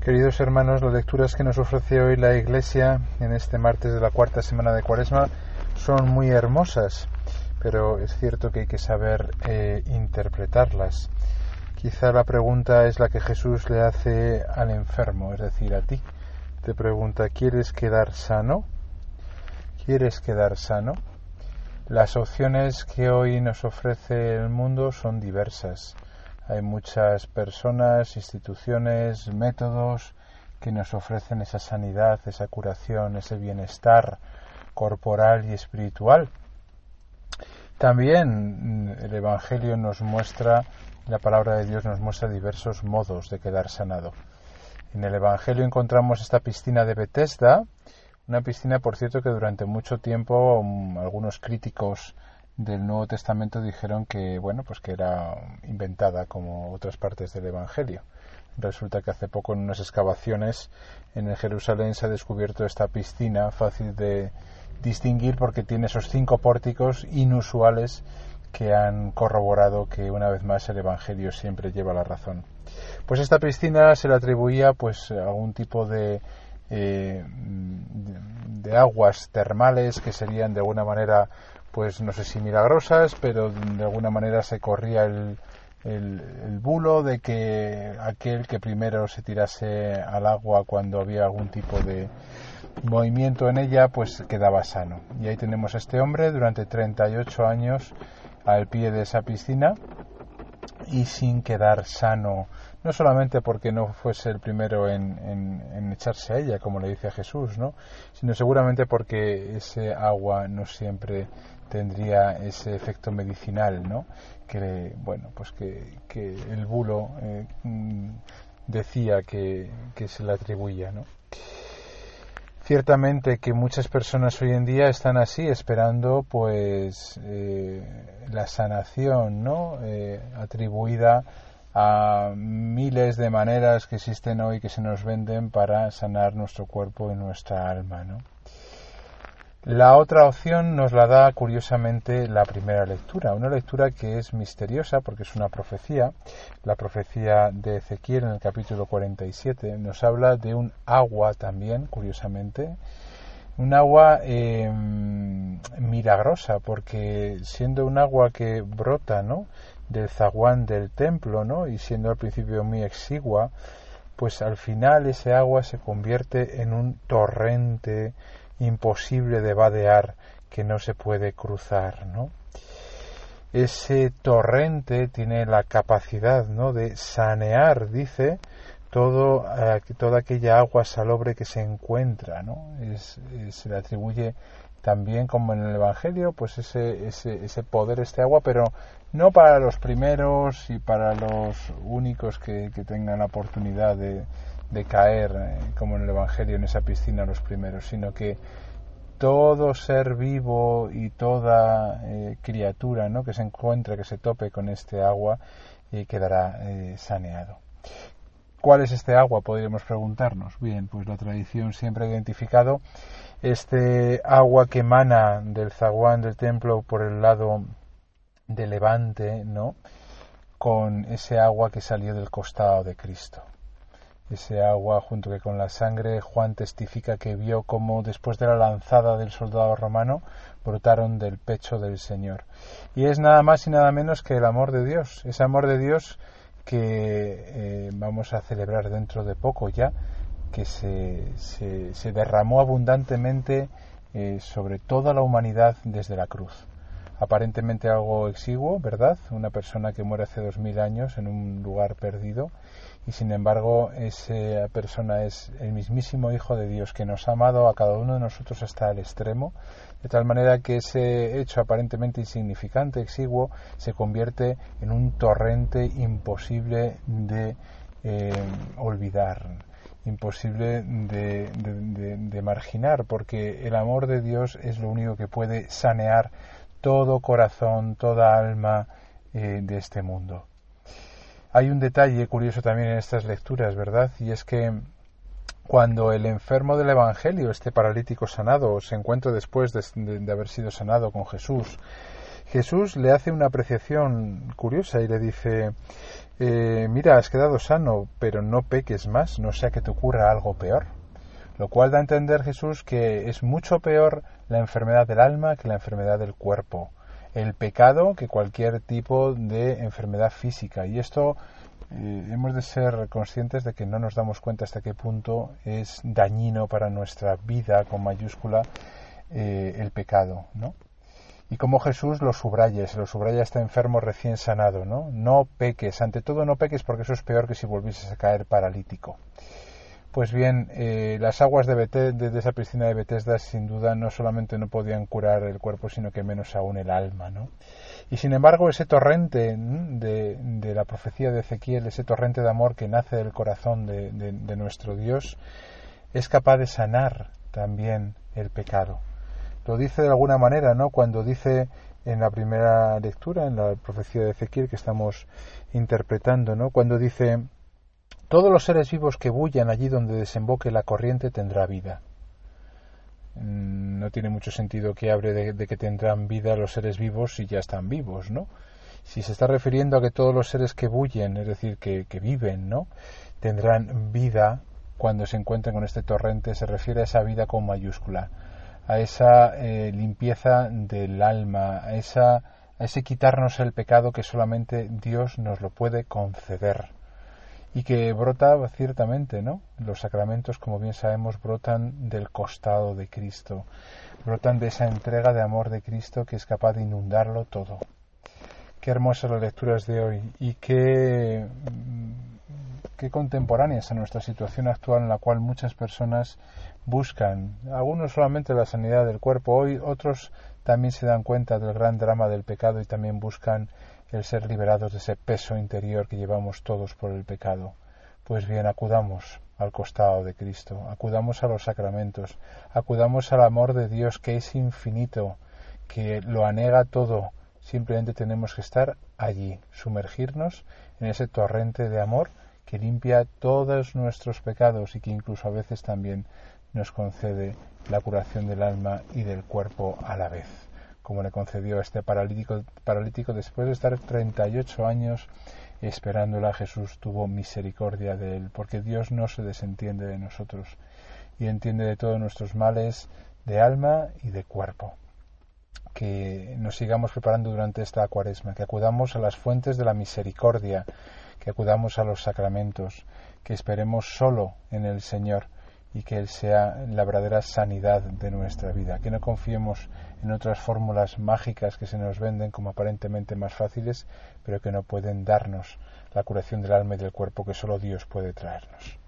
Queridos hermanos, las lecturas que nos ofrece hoy la Iglesia en este martes de la cuarta semana de Cuaresma son muy hermosas, pero es cierto que hay que saber eh, interpretarlas. Quizá la pregunta es la que Jesús le hace al enfermo, es decir, a ti. Te pregunta, ¿quieres quedar sano? ¿Quieres quedar sano? Las opciones que hoy nos ofrece el mundo son diversas hay muchas personas, instituciones, métodos que nos ofrecen esa sanidad, esa curación, ese bienestar corporal y espiritual. También mm, el Evangelio nos muestra, la palabra de Dios nos muestra diversos modos de quedar sanado. En el Evangelio encontramos esta piscina de Bethesda, una piscina, por cierto, que durante mucho tiempo mm, algunos críticos del Nuevo Testamento dijeron que bueno pues que era inventada como otras partes del Evangelio. Resulta que hace poco en unas excavaciones en el Jerusalén se ha descubierto esta piscina fácil de distinguir porque tiene esos cinco pórticos inusuales que han corroborado que una vez más el Evangelio siempre lleva la razón. Pues esta piscina se le atribuía pues a algún tipo de, eh, de aguas termales que serían de alguna manera pues no sé si milagrosas, pero de alguna manera se corría el, el, bulo de que aquel que primero se tirase al agua cuando había algún tipo de movimiento en ella, pues quedaba sano. Y ahí tenemos a este hombre durante 38 años al pie de esa piscina y sin quedar sano, no solamente porque no fuese el primero en, en, echarse a ella, como le dice a Jesús, ¿no? sino seguramente porque ese agua no siempre tendría ese efecto medicinal, ¿no? Que, bueno, pues que, que el bulo eh, mm, decía que, que, se le atribuía, ¿no? Ciertamente que muchas personas hoy en día están así esperando pues eh, la sanación, ¿no? Eh, atribuida a miles de maneras que existen hoy que se nos venden para sanar nuestro cuerpo y nuestra alma, ¿no? La otra opción nos la da curiosamente la primera lectura, una lectura que es misteriosa porque es una profecía. La profecía de Ezequiel en el capítulo 47 nos habla de un agua también, curiosamente, un agua em, milagrosa porque siendo un agua que brota, ¿no? Del zaguán del templo, ¿no? y siendo al principio muy exigua, pues al final ese agua se convierte en un torrente imposible de vadear que no se puede cruzar, ¿no? Ese torrente tiene la capacidad, ¿no? de sanear, dice, todo, eh, toda aquella agua salobre que se encuentra, ¿no? se le atribuye también como en el Evangelio, pues ese, ese, ese, poder, este agua, pero no para los primeros y para los únicos que, que tengan la oportunidad de, de caer, eh, como en el Evangelio, en esa piscina los primeros, sino que todo ser vivo y toda eh, criatura ¿no? que se encuentre, que se tope con este agua, y quedará eh, saneado. ¿Cuál es este agua? Podríamos preguntarnos. Bien, pues la tradición siempre ha identificado este agua que emana del zaguán del templo por el lado de levante, ¿no? Con ese agua que salió del costado de Cristo ese agua junto que con la sangre Juan testifica que vio cómo después de la lanzada del soldado romano brotaron del pecho del Señor. Y es nada más y nada menos que el amor de Dios, ese amor de Dios que eh, vamos a celebrar dentro de poco ya, que se, se, derramó abundantemente eh, sobre toda la humanidad desde la cruz. Aparentemente algo exiguo, ¿verdad? Una persona que muere hace dos mil años en un lugar perdido y sin embargo esa persona es el mismísimo Hijo de Dios que nos ha amado a cada uno de nosotros hasta el extremo, de tal manera que ese hecho aparentemente insignificante, exiguo, se convierte en un torrente imposible de eh, olvidar, imposible de, marginar, porque el amor de Dios es lo único que puede sanear todo corazón, toda alma eh, de este mundo. Hay un detalle curioso también en estas lecturas, ¿verdad? Y es que cuando el enfermo del Evangelio, este paralítico sanado, se encuentra después de, haber sido sanado con Jesús, Jesús le hace una apreciación curiosa y le dice, eh, mira, has quedado sano, pero no peques más, no sea que te ocurra algo peor. Lo cual da a entender Jesús que es mucho peor la enfermedad del alma que la enfermedad del cuerpo, el pecado que cualquier tipo de enfermedad física. Y esto eh, hemos de ser conscientes de que no nos damos cuenta hasta qué punto es dañino para nuestra vida con mayúscula eh, el pecado, ¿no? Y como Jesús lo subraya, se lo subraya está enfermo recién sanado, ¿no? No peques, ante todo no peques porque eso es peor que si volvieses a caer paralítico. Pues bien, eh, las aguas de, de, esa piscina de Bethesda sin duda no solamente no podían curar el cuerpo, sino que menos aún el alma, ¿no? Y sin embargo, ese torrente de, la profecía de Ezequiel, ese torrente de amor que nace del corazón de, de nuestro Dios, es capaz de sanar también el pecado. Lo dice de alguna manera, ¿no? Cuando dice en la primera lectura, en la profecía de Ezequiel que estamos interpretando, ¿no? Cuando dice todos los seres vivos que bullan allí donde desemboque la corriente tendrá vida. Mm, no tiene mucho sentido que hable de, que tendrán vida los seres vivos si ya están vivos, ¿no? Si se está refiriendo a que todos los seres que bullen, es decir, que, viven, ¿no? Tendrán vida cuando se encuentren con este torrente, se refiere a esa vida con mayúscula, a esa eh, limpieza del alma, a, esa, a ese quitarnos el pecado que solamente Dios nos lo puede conceder y que brota ciertamente, ¿no? Los sacramentos, como bien sabemos, brotan del costado de Cristo, brotan de esa entrega de amor de Cristo que es capaz de inundarlo todo. Qué hermosas las lecturas de hoy y qué, qué contemporáneas a nuestra situación actual en la cual muchas personas buscan, algunos solamente la sanidad del cuerpo, hoy otros también se dan cuenta del gran drama del pecado y también buscan el ser liberados de ese peso interior que llevamos todos por el pecado. Pues bien, acudamos al costado de Cristo, acudamos a los sacramentos, acudamos al amor de Dios que es infinito, que lo anega todo. Simplemente tenemos que estar allí, sumergirnos en ese torrente de amor que limpia todos nuestros pecados y que incluso a veces también nos concede la curación del alma y del cuerpo a la vez como le concedió a este paralítico, paralítico después de estar 38 años esperándola, Jesús tuvo misericordia de él, porque Dios no se desentiende de nosotros y entiende de todos nuestros males de alma y de cuerpo. Que nos sigamos preparando durante esta cuaresma, que acudamos a las fuentes de la misericordia, que acudamos a los sacramentos, que esperemos solo en el Señor y que Él sea la verdadera sanidad de nuestra vida, que no confiemos en otras fórmulas mágicas que se nos venden como aparentemente más fáciles, pero que no pueden darnos la curación del alma y del cuerpo que solo Dios puede traernos.